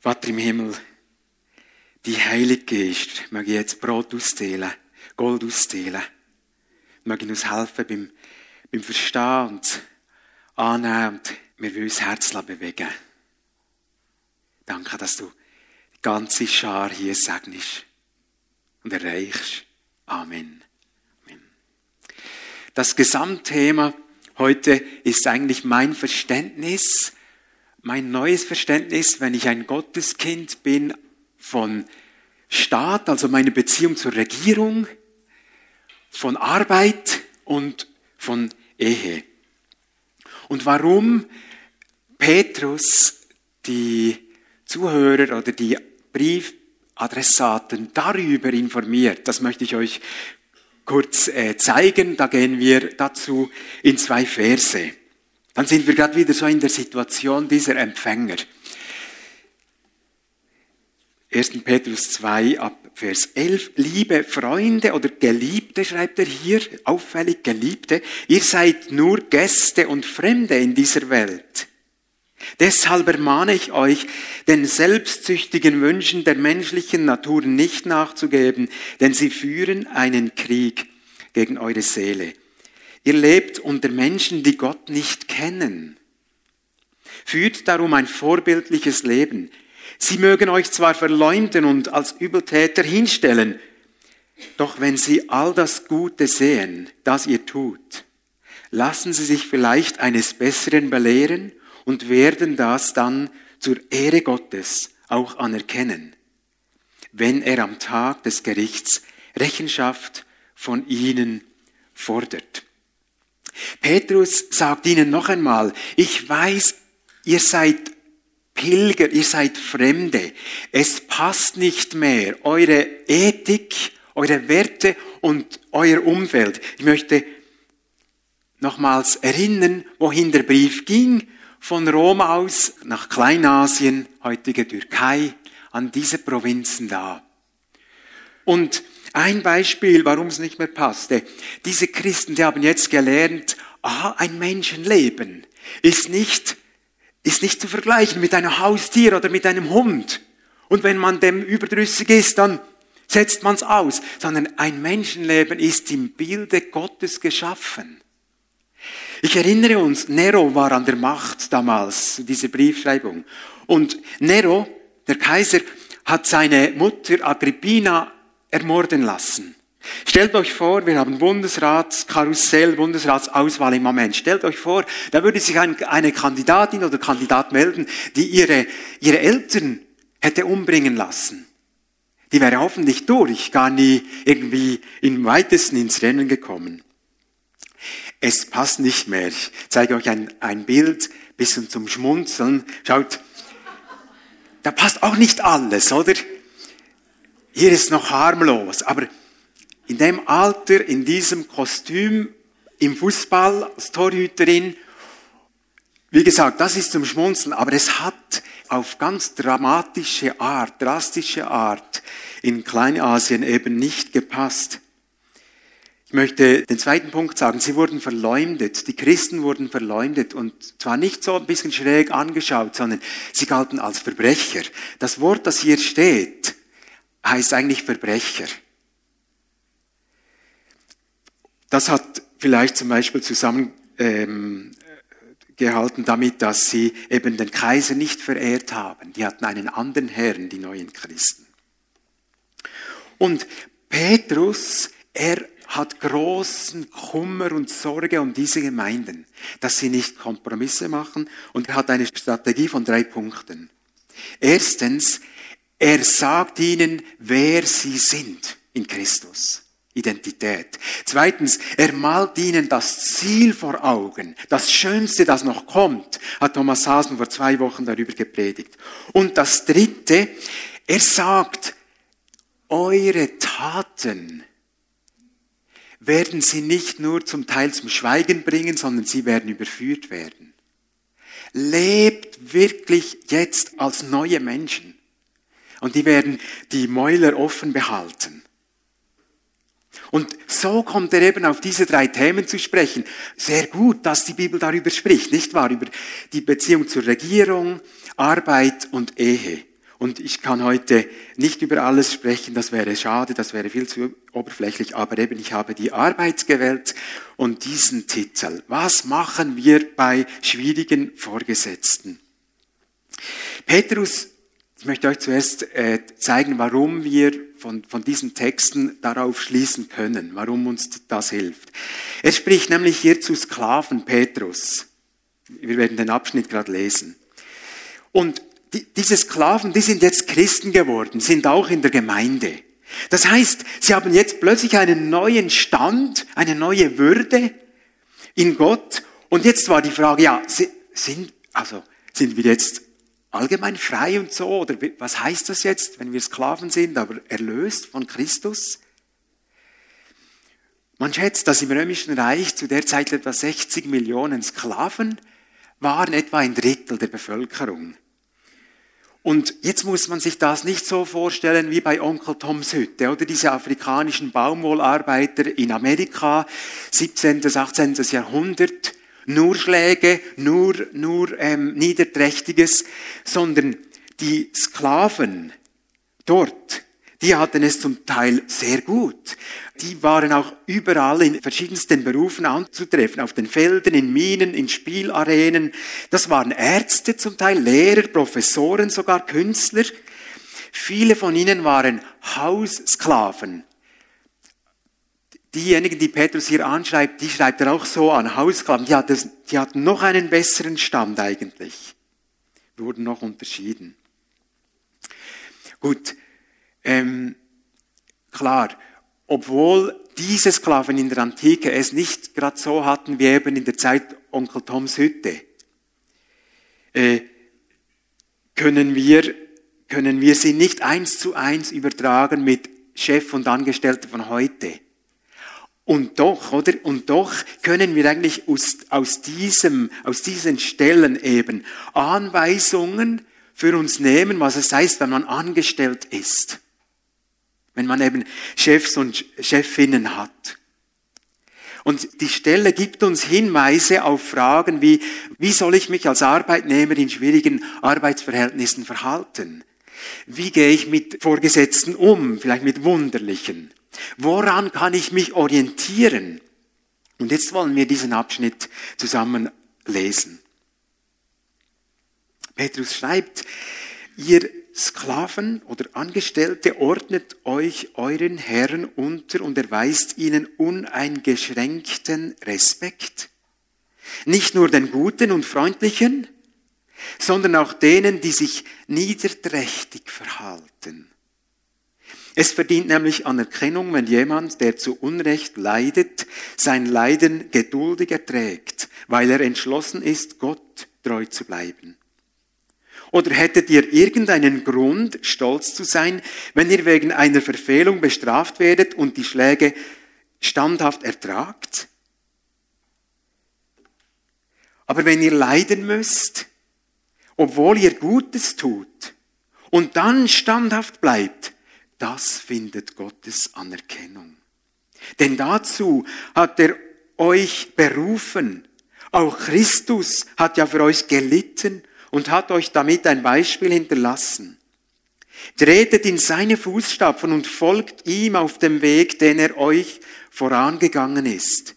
Vater im Himmel, die Heilige Geist, möge jetzt Brot ausdehlen, Gold ausdehlen. Möge uns helfen beim, beim Verstehen und Annehmen und wir wollen unser Herz bewegen. Danke, dass du die ganze Schar hier segnest und erreichst. Amen. Amen. Das Gesamtthema heute ist eigentlich mein Verständnis, mein neues Verständnis, wenn ich ein Gotteskind bin von Staat, also meine Beziehung zur Regierung, von Arbeit und von Ehe. Und warum Petrus die Zuhörer oder die Briefadressaten darüber informiert, das möchte ich euch kurz äh, zeigen. Da gehen wir dazu in zwei Verse. Dann sind wir gerade wieder so in der Situation dieser Empfänger. 1. Petrus 2 ab Vers 11. Liebe Freunde oder Geliebte, schreibt er hier, auffällig Geliebte, ihr seid nur Gäste und Fremde in dieser Welt. Deshalb ermahne ich euch, den selbstsüchtigen Wünschen der menschlichen Natur nicht nachzugeben, denn sie führen einen Krieg gegen eure Seele. Ihr lebt unter Menschen, die Gott nicht kennen. Führt darum ein vorbildliches Leben. Sie mögen euch zwar verleumden und als Übeltäter hinstellen, doch wenn sie all das Gute sehen, das ihr tut, lassen sie sich vielleicht eines Besseren belehren und werden das dann zur Ehre Gottes auch anerkennen, wenn er am Tag des Gerichts Rechenschaft von ihnen fordert. Petrus sagt ihnen noch einmal, ich weiß, ihr seid Pilger, ihr seid Fremde. Es passt nicht mehr. Eure Ethik, eure Werte und euer Umfeld. Ich möchte nochmals erinnern, wohin der Brief ging. Von Rom aus nach Kleinasien, heutige Türkei, an diese Provinzen da. Und ein Beispiel, warum es nicht mehr passte. Diese Christen, die haben jetzt gelernt, aha, ein Menschenleben ist nicht ist nicht zu vergleichen mit einem Haustier oder mit einem Hund. Und wenn man dem überdrüssig ist, dann setzt man es aus, sondern ein Menschenleben ist im Bilde Gottes geschaffen. Ich erinnere uns, Nero war an der Macht damals, diese Briefschreibung. Und Nero, der Kaiser, hat seine Mutter Agrippina ermorden lassen. Stellt euch vor, wir haben Bundesratskarussell, Bundesratsauswahl im Moment. Stellt euch vor, da würde sich eine Kandidatin oder Kandidat melden, die ihre, ihre Eltern hätte umbringen lassen. Die wäre hoffentlich durch, gar nie irgendwie im weitesten ins Rennen gekommen. Es passt nicht mehr. Ich zeige euch ein, ein Bild, bisschen zum Schmunzeln. Schaut, da passt auch nicht alles, oder? Hier ist noch harmlos, aber in dem Alter, in diesem Kostüm, im Fußball als Torhüterin. Wie gesagt, das ist zum Schmunzeln, aber es hat auf ganz dramatische Art, drastische Art in Kleinasien eben nicht gepasst. Ich möchte den zweiten Punkt sagen. Sie wurden verleumdet. Die Christen wurden verleumdet und zwar nicht so ein bisschen schräg angeschaut, sondern sie galten als Verbrecher. Das Wort, das hier steht, heißt eigentlich Verbrecher. Das hat vielleicht zum Beispiel zusammen ähm, damit, dass sie eben den Kaiser nicht verehrt haben. Die hatten einen anderen Herrn, die neuen Christen. Und Petrus, er hat großen Kummer und Sorge um diese Gemeinden, dass sie nicht Kompromisse machen und er hat eine Strategie von drei Punkten. Erstens, er sagt ihnen, wer sie sind in Christus. Identität. Zweitens, er malt ihnen das Ziel vor Augen, das Schönste, das noch kommt, hat Thomas Hasen vor zwei Wochen darüber gepredigt. Und das Dritte, er sagt, eure Taten werden sie nicht nur zum Teil zum Schweigen bringen, sondern sie werden überführt werden. Lebt wirklich jetzt als neue Menschen. Und die werden die Mäuler offen behalten. Und so kommt er eben auf diese drei Themen zu sprechen. Sehr gut, dass die Bibel darüber spricht, nicht wahr? Über die Beziehung zur Regierung, Arbeit und Ehe. Und ich kann heute nicht über alles sprechen, das wäre schade, das wäre viel zu oberflächlich, aber eben ich habe die Arbeit gewählt und diesen Titel. Was machen wir bei schwierigen Vorgesetzten? Petrus, ich möchte euch zuerst äh, zeigen, warum wir von, von diesen Texten darauf schließen können, warum uns das hilft. Er spricht nämlich hier zu Sklaven Petrus. Wir werden den Abschnitt gerade lesen. Und die, diese Sklaven, die sind jetzt Christen geworden, sind auch in der Gemeinde. Das heißt, sie haben jetzt plötzlich einen neuen Stand, eine neue Würde in Gott. Und jetzt war die Frage, ja, sind, also, sind wir jetzt allgemein frei und so? Oder was heißt das jetzt, wenn wir Sklaven sind, aber erlöst von Christus? Man schätzt, dass im Römischen Reich zu der Zeit etwa 60 Millionen Sklaven waren, etwa ein Drittel der Bevölkerung. Und jetzt muss man sich das nicht so vorstellen wie bei Onkel Toms Hütte oder diese afrikanischen Baumwollarbeiter in Amerika, 17. bis 18. Jahrhundert, nur Schläge, nur, nur ähm, Niederträchtiges, sondern die Sklaven dort, die hatten es zum Teil sehr gut. Die waren auch überall in verschiedensten Berufen anzutreffen, auf den Feldern, in Minen, in Spielarenen. Das waren Ärzte zum Teil, Lehrer, Professoren, sogar Künstler. Viele von ihnen waren Haussklaven. Diejenigen, die Petrus hier anschreibt, die schreibt er auch so an, Haussklaven. Die hatten, die hatten noch einen besseren Stand eigentlich. Wurden noch unterschieden. Gut, ähm, klar, obwohl diese Sklaven in der Antike es nicht gerade so hatten wie eben in der Zeit Onkel Toms Hütte, äh, können wir, können wir sie nicht eins zu eins übertragen mit Chef und Angestellte von heute. Und doch, oder? Und doch können wir eigentlich aus, aus diesem, aus diesen Stellen eben Anweisungen für uns nehmen, was es heißt, wenn man angestellt ist. Wenn man eben Chefs und Chefinnen hat. Und die Stelle gibt uns Hinweise auf Fragen wie, wie soll ich mich als Arbeitnehmer in schwierigen Arbeitsverhältnissen verhalten? Wie gehe ich mit Vorgesetzten um, vielleicht mit wunderlichen? Woran kann ich mich orientieren? Und jetzt wollen wir diesen Abschnitt zusammen lesen. Petrus schreibt, ihr Sklaven oder Angestellte, ordnet euch euren Herren unter und erweist ihnen uneingeschränkten Respekt. Nicht nur den Guten und Freundlichen, sondern auch denen, die sich niederträchtig verhalten. Es verdient nämlich Anerkennung, wenn jemand, der zu Unrecht leidet, sein Leiden geduldig erträgt, weil er entschlossen ist, Gott treu zu bleiben. Oder hättet ihr irgendeinen Grund, stolz zu sein, wenn ihr wegen einer Verfehlung bestraft werdet und die Schläge standhaft ertragt? Aber wenn ihr leiden müsst, obwohl ihr Gutes tut und dann standhaft bleibt, das findet Gottes Anerkennung. Denn dazu hat er euch berufen. Auch Christus hat ja für euch gelitten und hat euch damit ein Beispiel hinterlassen. Tretet in seine Fußstapfen und folgt ihm auf dem Weg, den er euch vorangegangen ist.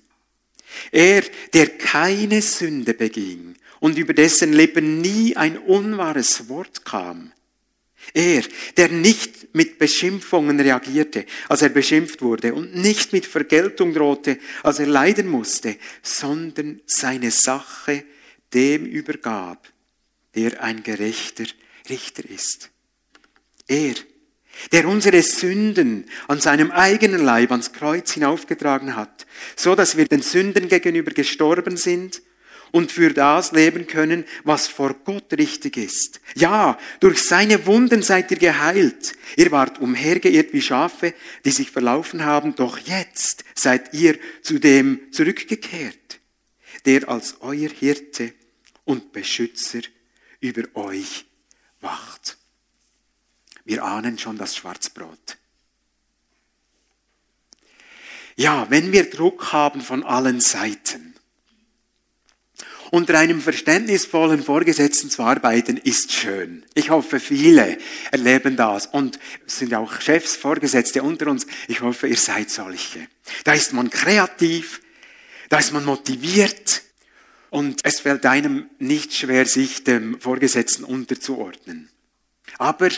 Er, der keine Sünde beging und über dessen Lippen nie ein unwahres Wort kam. Er, der nicht mit Beschimpfungen reagierte, als er beschimpft wurde, und nicht mit Vergeltung drohte, als er leiden musste, sondern seine Sache dem übergab, der ein gerechter Richter ist. Er, der unsere Sünden an seinem eigenen Leib ans Kreuz hinaufgetragen hat, so dass wir den Sünden gegenüber gestorben sind und für das leben können, was vor Gott richtig ist. Ja, durch seine Wunden seid ihr geheilt. Ihr wart umhergeirrt wie Schafe, die sich verlaufen haben, doch jetzt seid ihr zu dem zurückgekehrt, der als euer Hirte und Beschützer über euch wacht. Wir ahnen schon das Schwarzbrot. Ja, wenn wir Druck haben von allen Seiten Unter einem verständnisvollen Vorgesetzten zu arbeiten ist schön. Ich hoffe, viele erleben das. Und sind auch Chefs, Vorgesetzte unter uns. Ich hoffe, ihr seid solche. Da ist man kreativ, da ist man motiviert und es fällt einem nicht schwer, sich dem Vorgesetzten unterzuordnen. Aber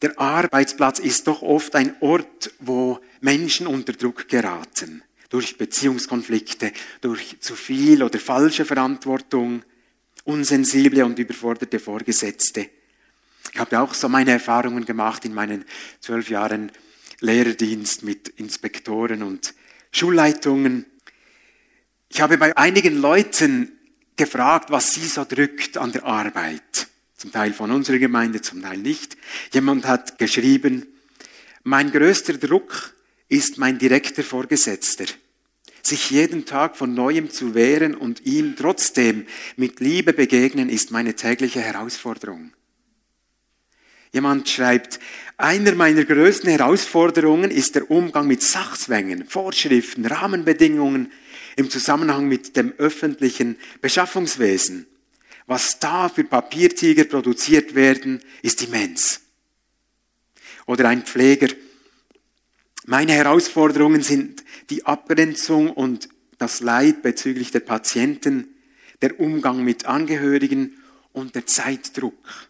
der Arbeitsplatz ist doch oft ein Ort, wo Menschen unter Druck geraten durch Beziehungskonflikte, durch zu viel oder falsche Verantwortung, unsensible und überforderte Vorgesetzte. Ich habe auch so meine Erfahrungen gemacht in meinen zwölf Jahren Lehrerdienst mit Inspektoren und Schulleitungen. Ich habe bei einigen Leuten gefragt, was sie so drückt an der Arbeit. Zum Teil von unserer Gemeinde, zum Teil nicht. Jemand hat geschrieben, mein größter Druck ist mein direkter Vorgesetzter. Sich jeden Tag von neuem zu wehren und ihm trotzdem mit Liebe begegnen, ist meine tägliche Herausforderung. Jemand schreibt, einer meiner größten Herausforderungen ist der Umgang mit Sachzwängen, Vorschriften, Rahmenbedingungen im Zusammenhang mit dem öffentlichen Beschaffungswesen. Was da für Papiertiger produziert werden, ist immens. Oder ein Pfleger, meine Herausforderungen sind die Abgrenzung und das Leid bezüglich der Patienten, der Umgang mit Angehörigen und der Zeitdruck.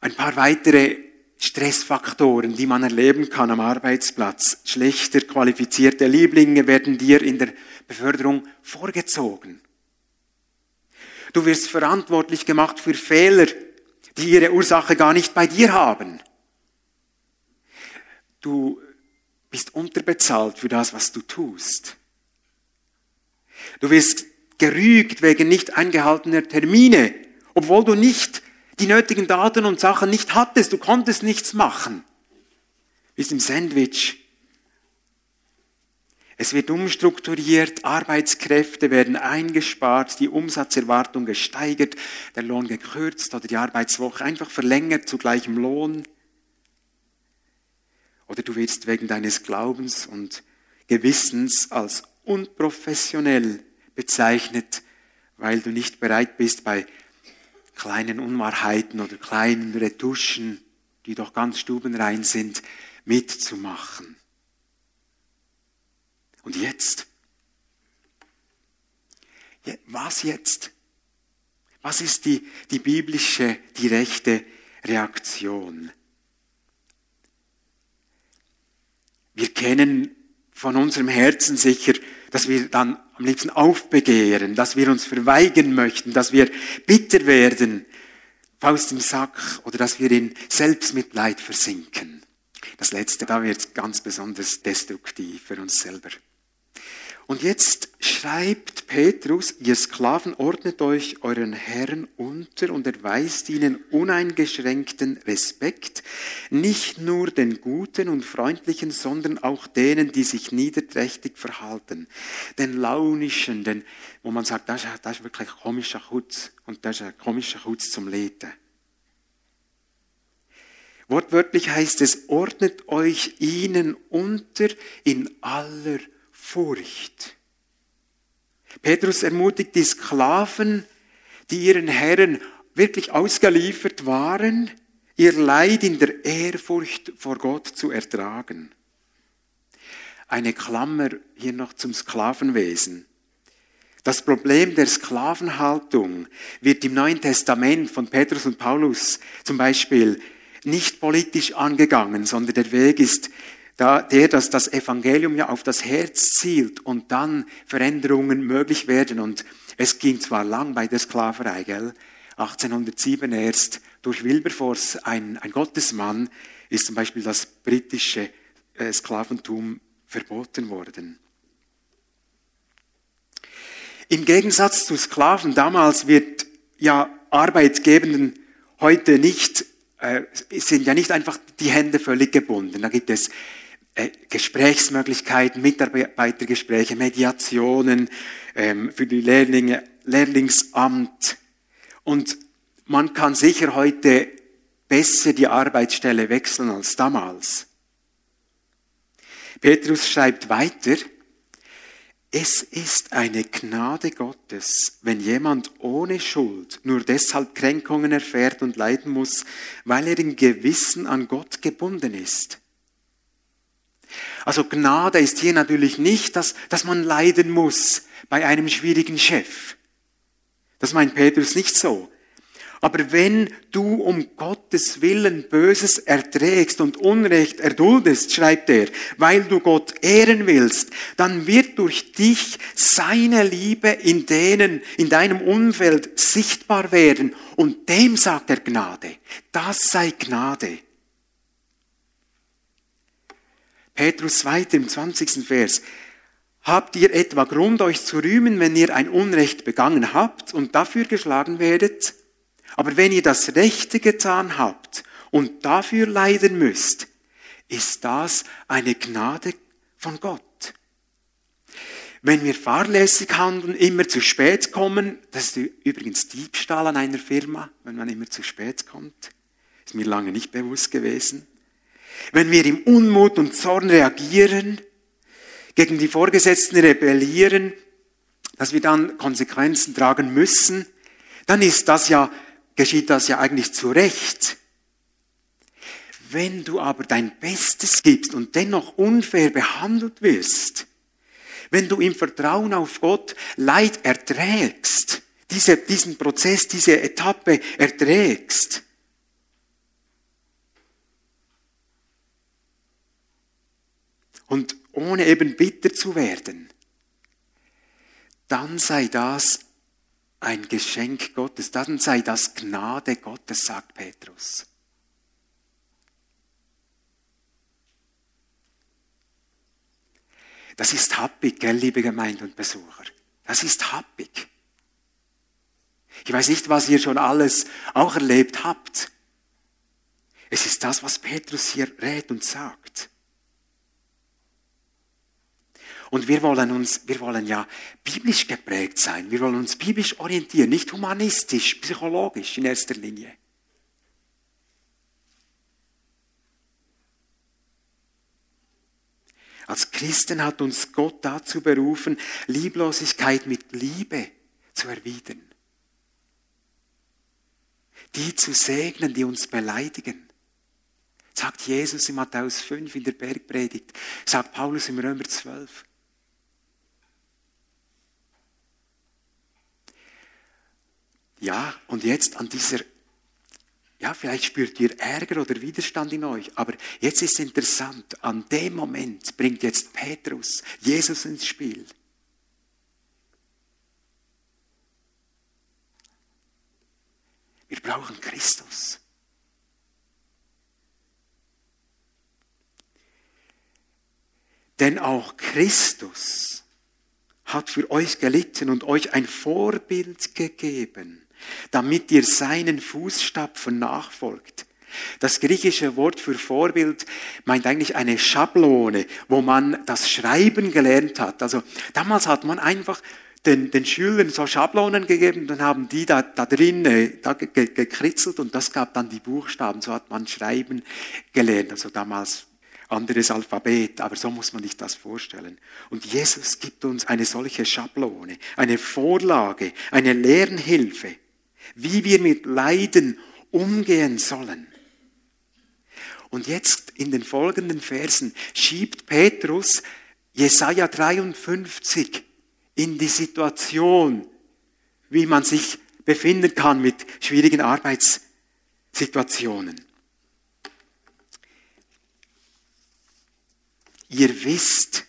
Ein paar weitere Stressfaktoren, die man erleben kann am Arbeitsplatz. Schlechter qualifizierte Lieblinge werden dir in der Beförderung vorgezogen. Du wirst verantwortlich gemacht für Fehler, die ihre Ursache gar nicht bei dir haben. Du bist unterbezahlt für das, was du tust. Du wirst gerügt wegen nicht eingehaltener Termine, obwohl du nicht die nötigen Daten und Sachen nicht hattest. Du konntest nichts machen. Bist im Sandwich. Es wird umstrukturiert, Arbeitskräfte werden eingespart, die Umsatzerwartung gesteigert, der Lohn gekürzt oder die Arbeitswoche einfach verlängert zu gleichem Lohn. Oder du wirst wegen deines Glaubens und Gewissens als unprofessionell bezeichnet, weil du nicht bereit bist, bei kleinen Unwahrheiten oder kleinen Retuschen, die doch ganz stubenrein sind, mitzumachen. Und jetzt? Was jetzt? Was ist die, die biblische, die rechte Reaktion? Wir kennen von unserem Herzen sicher, dass wir dann am liebsten aufbegehren, dass wir uns verweigern möchten, dass wir bitter werden, Faust im Sack oder dass wir in Selbstmitleid versinken. Das Letzte, da wird ganz besonders destruktiv für uns selber. Und jetzt schreibt Petrus, ihr Sklaven ordnet euch euren Herren unter und erweist ihnen uneingeschränkten Respekt, nicht nur den Guten und Freundlichen, sondern auch denen, die sich niederträchtig verhalten, den Launischen, den, wo man sagt, das ist, das ist wirklich ein komischer Hutz und das ist ein komischer Hutz zum Leben. Wortwörtlich heißt es, ordnet euch ihnen unter in aller Furcht. Petrus ermutigt die Sklaven, die ihren Herren wirklich ausgeliefert waren, ihr Leid in der Ehrfurcht vor Gott zu ertragen. Eine Klammer hier noch zum Sklavenwesen. Das Problem der Sklavenhaltung wird im Neuen Testament von Petrus und Paulus zum Beispiel nicht politisch angegangen, sondern der Weg ist da, der, dass das Evangelium ja auf das Herz zielt und dann Veränderungen möglich werden. Und es ging zwar lang bei der Sklaverei, gell? 1807 erst durch Wilberforce, ein, ein Gottesmann, ist zum Beispiel das britische äh, Sklaventum verboten worden. Im Gegensatz zu Sklaven damals wird ja Arbeitgebenden heute nicht, äh, sind ja nicht einfach die Hände völlig gebunden. Da gibt es Gesprächsmöglichkeiten, Mitarbeitergespräche, Mediationen ähm, für die Lehrlinge, Lehrlingsamt. Und man kann sicher heute besser die Arbeitsstelle wechseln als damals. Petrus schreibt weiter, Es ist eine Gnade Gottes, wenn jemand ohne Schuld nur deshalb Kränkungen erfährt und leiden muss, weil er im Gewissen an Gott gebunden ist. Also Gnade ist hier natürlich nicht, dass, dass man leiden muss bei einem schwierigen Chef. Das meint Petrus nicht so. Aber wenn du um Gottes Willen Böses erträgst und Unrecht erduldest, schreibt er, weil du Gott ehren willst, dann wird durch dich seine Liebe in denen, in deinem Umfeld sichtbar werden. Und dem sagt er Gnade. Das sei Gnade. Petrus weiter im 20. Vers. Habt ihr etwa Grund, euch zu rühmen, wenn ihr ein Unrecht begangen habt und dafür geschlagen werdet? Aber wenn ihr das Rechte getan habt und dafür leiden müsst, ist das eine Gnade von Gott. Wenn wir fahrlässig handeln, immer zu spät kommen, das ist übrigens Diebstahl an einer Firma, wenn man immer zu spät kommt, ist mir lange nicht bewusst gewesen. Wenn wir im Unmut und Zorn reagieren, gegen die Vorgesetzten rebellieren, dass wir dann Konsequenzen tragen müssen, dann ist das ja geschieht das ja eigentlich zu Recht. Wenn du aber dein Bestes gibst und dennoch unfair behandelt wirst, wenn du im Vertrauen auf Gott Leid erträgst, diese, diesen Prozess, diese Etappe erträgst, und ohne eben bitter zu werden, dann sei das ein Geschenk Gottes, dann sei das Gnade Gottes, sagt Petrus. Das ist happig, gell, liebe Gemeinde und Besucher. Das ist happig. Ich weiß nicht, was ihr schon alles auch erlebt habt. Es ist das, was Petrus hier rät und sagt. Und wir wollen uns, wir wollen ja biblisch geprägt sein. Wir wollen uns biblisch orientieren, nicht humanistisch, psychologisch in erster Linie. Als Christen hat uns Gott dazu berufen, Lieblosigkeit mit Liebe zu erwidern. Die zu segnen, die uns beleidigen. Sagt Jesus in Matthäus 5 in der Bergpredigt, sagt Paulus im Römer 12. Ja, und jetzt an dieser, ja, vielleicht spürt ihr Ärger oder Widerstand in euch, aber jetzt ist interessant, an dem Moment bringt jetzt Petrus Jesus ins Spiel. Wir brauchen Christus. Denn auch Christus hat für euch gelitten und euch ein Vorbild gegeben damit ihr seinen Fußstapfen nachfolgt. Das griechische Wort für Vorbild meint eigentlich eine Schablone, wo man das Schreiben gelernt hat. Also damals hat man einfach den, den Schülern so Schablonen gegeben, dann haben die da, da drin da gekritzelt und das gab dann die Buchstaben. So hat man Schreiben gelernt. Also damals anderes Alphabet, aber so muss man sich das vorstellen. Und Jesus gibt uns eine solche Schablone, eine Vorlage, eine Lernhilfe wie wir mit Leiden umgehen sollen. Und jetzt in den folgenden Versen schiebt Petrus Jesaja 53 in die Situation, wie man sich befinden kann mit schwierigen Arbeitssituationen. Ihr wisst,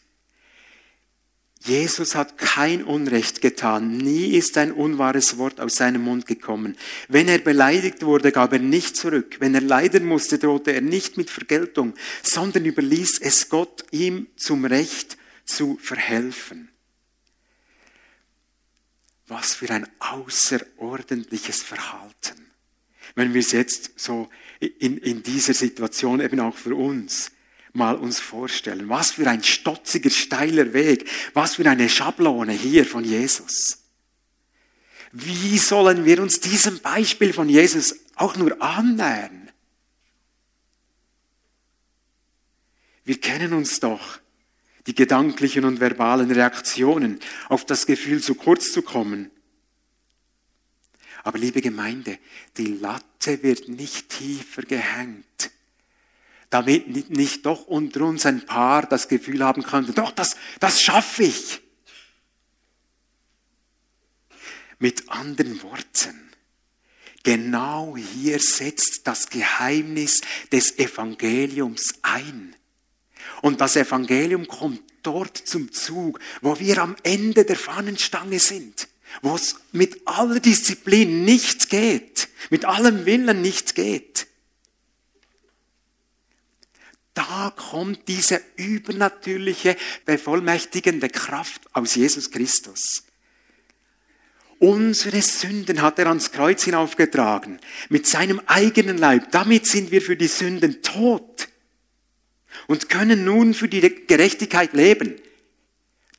Jesus hat kein Unrecht getan. Nie ist ein unwahres Wort aus seinem Mund gekommen. Wenn er beleidigt wurde, gab er nicht zurück. Wenn er leiden musste, drohte er nicht mit Vergeltung, sondern überließ es Gott, ihm zum Recht zu verhelfen. Was für ein außerordentliches Verhalten. Wenn wir es jetzt so in, in dieser Situation eben auch für uns mal uns vorstellen. Was für ein stotziger, steiler Weg. Was für eine Schablone hier von Jesus. Wie sollen wir uns diesem Beispiel von Jesus auch nur annähern? Wir kennen uns doch. die gedanklichen und verbalen Reaktionen auf das Gefühl, zu kurz zu kommen. Aber liebe Gemeinde, die Latte wird nicht tiefer gehängt, damit nicht doch unter uns ein Paar das Gefühl haben könnte, doch, das, das schaffe ich. Mit anderen Worten, genau hier setzt das Geheimnis des Evangeliums ein. Und das Evangelium kommt dort zum Zug, wo wir am Ende der Fahnenstange sind, wo es mit aller Disziplin nichts geht, mit allem Willen nichts geht. Da kommt diese übernatürliche, bevollmächtigende Kraft aus Jesus Christus. Unsere Sünden hat er ans Kreuz hinaufgetragen, mit seinem eigenen Leib. Damit sind wir für die Sünden tot und können nun für die Gerechtigkeit leben.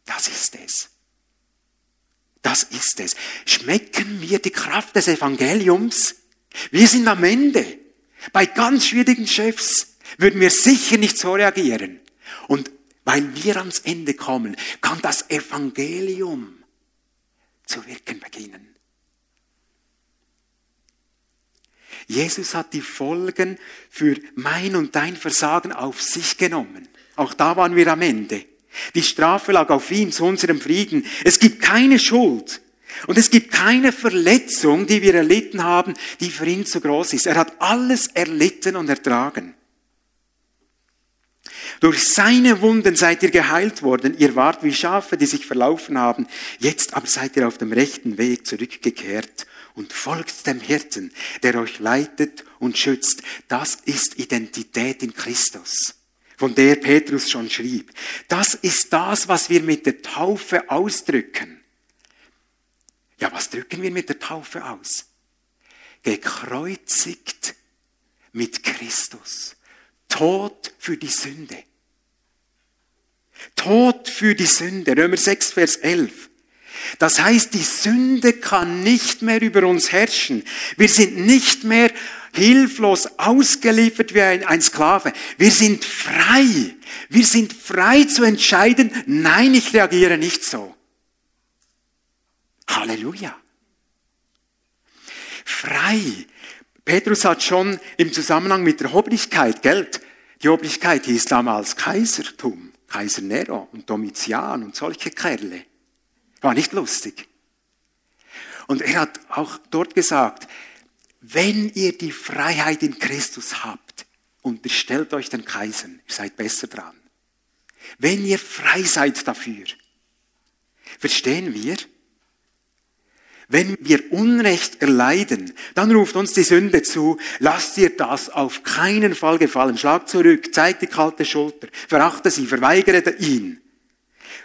Das ist es. Das ist es. Schmecken wir die Kraft des Evangeliums? Wir sind am Ende. Bei ganz schwierigen Chefs würden wir sicher nicht so reagieren. Und weil wir ans Ende kommen, kann das Evangelium zu wirken beginnen. Jesus hat die Folgen für mein und dein Versagen auf sich genommen. Auch da waren wir am Ende. Die Strafe lag auf ihm zu unserem Frieden. Es gibt keine Schuld. Und es gibt keine Verletzung, die wir erlitten haben, die für ihn zu groß ist. Er hat alles erlitten und ertragen. Durch seine Wunden seid ihr geheilt worden. Ihr wart wie Schafe, die sich verlaufen haben. Jetzt aber seid ihr auf dem rechten Weg zurückgekehrt und folgt dem Hirten, der euch leitet und schützt. Das ist Identität in Christus, von der Petrus schon schrieb. Das ist das, was wir mit der Taufe ausdrücken. Ja, was drücken wir mit der Taufe aus? Gekreuzigt mit Christus. Tod für die Sünde. Tod für die Sünde. Römer 6, Vers 11. Das heißt, die Sünde kann nicht mehr über uns herrschen. Wir sind nicht mehr hilflos ausgeliefert wie ein, ein, Sklave. Wir sind frei. Wir sind frei zu entscheiden, nein, ich reagiere nicht so. Halleluja. Frei. Petrus hat schon im Zusammenhang mit der Obrigkeit, Geld, die Obrigkeit hieß damals Kaisertum. Kaiser Nero und Domitian und solche Kerle. War nicht lustig. Und er hat auch dort gesagt, wenn ihr die Freiheit in Christus habt, unterstellt euch den Kaisern, ihr seid besser dran. Wenn ihr frei seid dafür, verstehen wir, wenn wir Unrecht erleiden, dann ruft uns die Sünde zu, lasst dir das auf keinen Fall gefallen. Schlag zurück, zeig die kalte Schulter, verachte sie, verweigere ihn.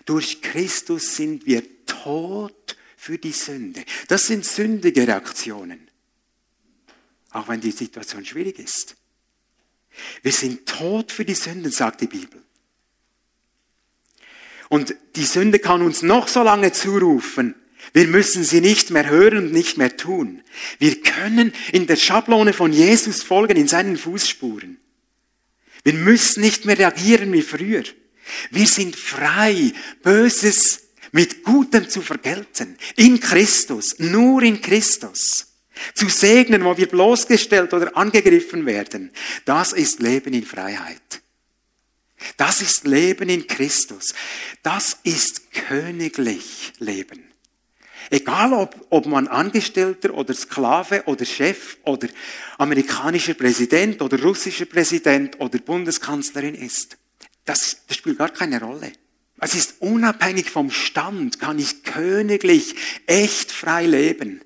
Durch Christus sind wir tot für die Sünde. Das sind sündige Reaktionen. Auch wenn die Situation schwierig ist. Wir sind tot für die Sünden, sagt die Bibel. Und die Sünde kann uns noch so lange zurufen, wir müssen sie nicht mehr hören und nicht mehr tun. Wir können in der Schablone von Jesus folgen, in seinen Fußspuren. Wir müssen nicht mehr reagieren wie früher. Wir sind frei, Böses mit Gutem zu vergelten. In Christus, nur in Christus. Zu segnen, wo wir bloßgestellt oder angegriffen werden. Das ist Leben in Freiheit. Das ist Leben in Christus. Das ist königlich Leben. Egal, ob, ob man Angestellter oder Sklave oder Chef oder amerikanischer Präsident oder russischer Präsident oder Bundeskanzlerin ist. Das, das spielt gar keine Rolle. Es ist unabhängig vom Stand, kann ich königlich, echt frei leben.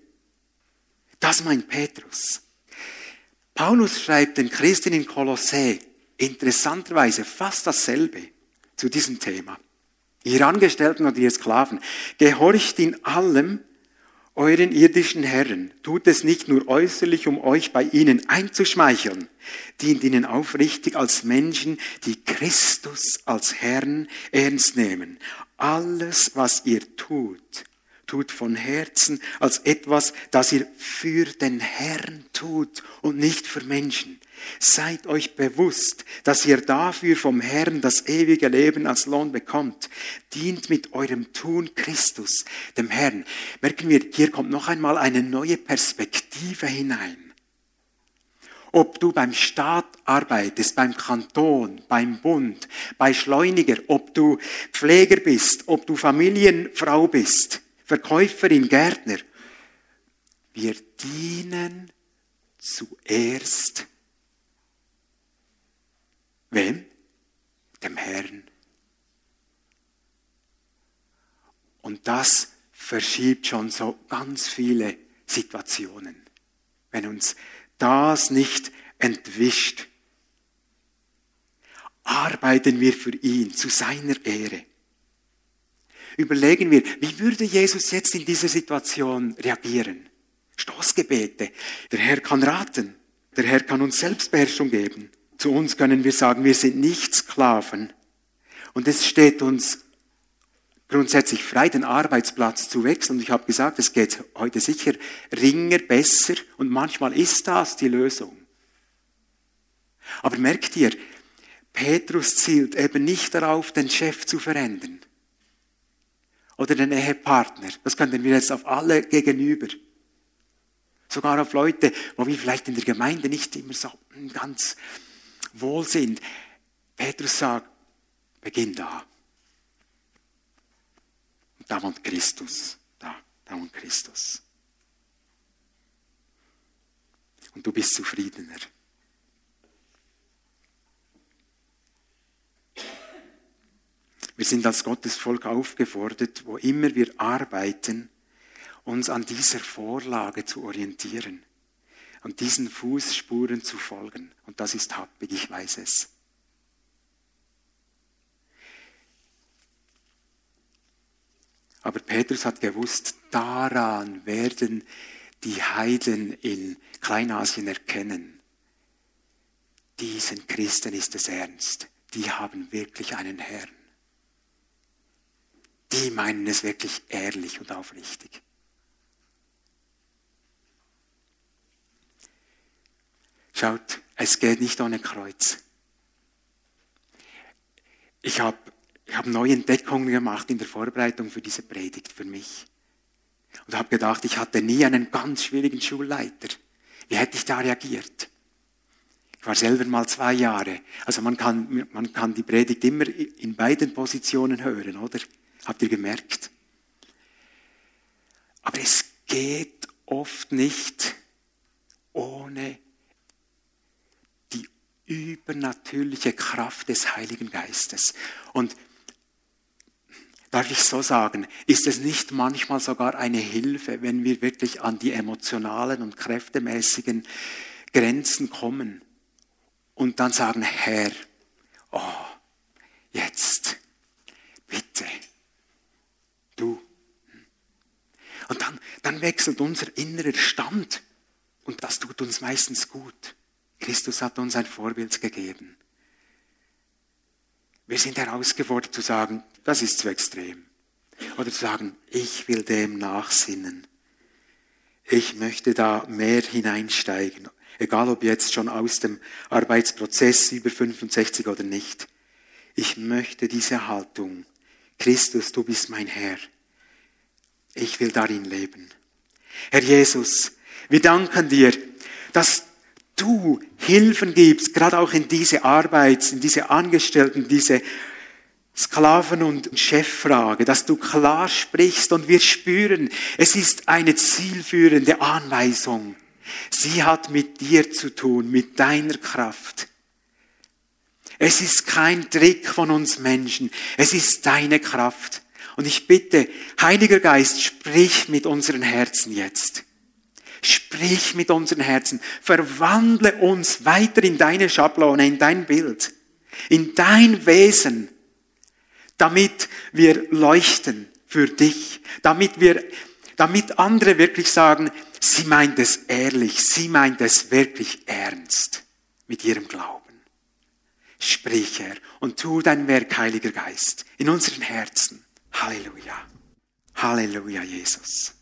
Das meint Petrus. Paulus schreibt den Christen in Kolossä interessanterweise fast dasselbe zu diesem Thema ihr Angestellten oder ihr Sklaven, gehorcht in allem euren irdischen Herren. Tut es nicht nur äußerlich, um euch bei ihnen einzuschmeicheln. Dient ihnen aufrichtig als Menschen, die Christus als Herrn ernst nehmen. Alles, was ihr tut, tut von Herzen als etwas, das ihr für den Herrn tut und nicht für Menschen. Seid euch bewusst, dass ihr dafür vom Herrn das ewige Leben als Lohn bekommt. Dient mit eurem Tun Christus, dem Herrn. Merken wir, hier kommt noch einmal eine neue Perspektive hinein. Ob du beim Staat arbeitest, beim Kanton, beim Bund, bei Schleuniger, ob du Pfleger bist, ob du Familienfrau bist, Verkäuferin, Gärtner. Wir dienen zuerst Wem? Dem Herrn. Und das verschiebt schon so ganz viele Situationen. Wenn uns das nicht entwischt, arbeiten wir für ihn zu seiner Ehre. Überlegen wir, wie würde Jesus jetzt in dieser Situation reagieren? Stoßgebete. Der Herr kann raten. Der Herr kann uns Selbstbeherrschung geben. Zu uns können wir sagen, wir sind nicht Sklaven. Und es steht uns grundsätzlich frei, den Arbeitsplatz zu wechseln. Und ich habe gesagt, es geht heute sicher ringer, besser und manchmal ist das die Lösung. Aber merkt ihr, Petrus zielt eben nicht darauf, den Chef zu verändern. Oder den Ehepartner. Das könnten wir jetzt auf alle gegenüber. Sogar auf Leute, wo wir vielleicht in der Gemeinde nicht immer so ganz wohl sind. Petrus sagt, beginn da. Und da wohnt Christus. Da, da wohnt Christus. Und du bist zufriedener. Wir sind als Gottesvolk aufgefordert, wo immer wir arbeiten, uns an dieser Vorlage zu orientieren und diesen Fußspuren zu folgen. Und das ist happig, ich weiß es. Aber Petrus hat gewusst, daran werden die Heiden in Kleinasien erkennen. Diesen Christen ist es ernst. Die haben wirklich einen Herrn. Die meinen es wirklich ehrlich und aufrichtig. Schaut, es geht nicht ohne Kreuz. Ich habe ich hab neue Entdeckungen gemacht in der Vorbereitung für diese Predigt für mich. Und habe gedacht, ich hatte nie einen ganz schwierigen Schulleiter. Wie hätte ich da reagiert? Ich war selber mal zwei Jahre. Also man kann, man kann die Predigt immer in beiden Positionen hören, oder? Habt ihr gemerkt? Aber es geht oft nicht ohne übernatürliche Kraft des Heiligen Geistes. Und darf ich so sagen, ist es nicht manchmal sogar eine Hilfe, wenn wir wirklich an die emotionalen und kräftemäßigen Grenzen kommen und dann sagen, Herr, oh, jetzt, bitte, du. Und dann, dann wechselt unser innerer Stand und das tut uns meistens gut. Christus hat uns ein Vorbild gegeben. Wir sind herausgefordert zu sagen, das ist zu extrem. Oder zu sagen, ich will dem nachsinnen. Ich möchte da mehr hineinsteigen. Egal ob jetzt schon aus dem Arbeitsprozess über 65 oder nicht. Ich möchte diese Haltung. Christus, du bist mein Herr. Ich will darin leben. Herr Jesus, wir danken dir, dass du Hilfen gibst, gerade auch in diese Arbeit, in diese Angestellten, diese Sklaven- und Cheffrage, dass du klar sprichst und wir spüren, es ist eine zielführende Anweisung. Sie hat mit dir zu tun, mit deiner Kraft. Es ist kein Trick von uns Menschen, es ist deine Kraft. Und ich bitte, Heiliger Geist, sprich mit unseren Herzen jetzt. Sprich mit unseren Herzen. Verwandle uns weiter in deine Schablone, in dein Bild, in dein Wesen, damit wir leuchten für dich, damit wir, damit andere wirklich sagen, sie meint es ehrlich, sie meint es wirklich ernst mit ihrem Glauben. Sprich, Herr, und tu dein Werk, Heiliger Geist, in unseren Herzen. Halleluja. Halleluja, Jesus.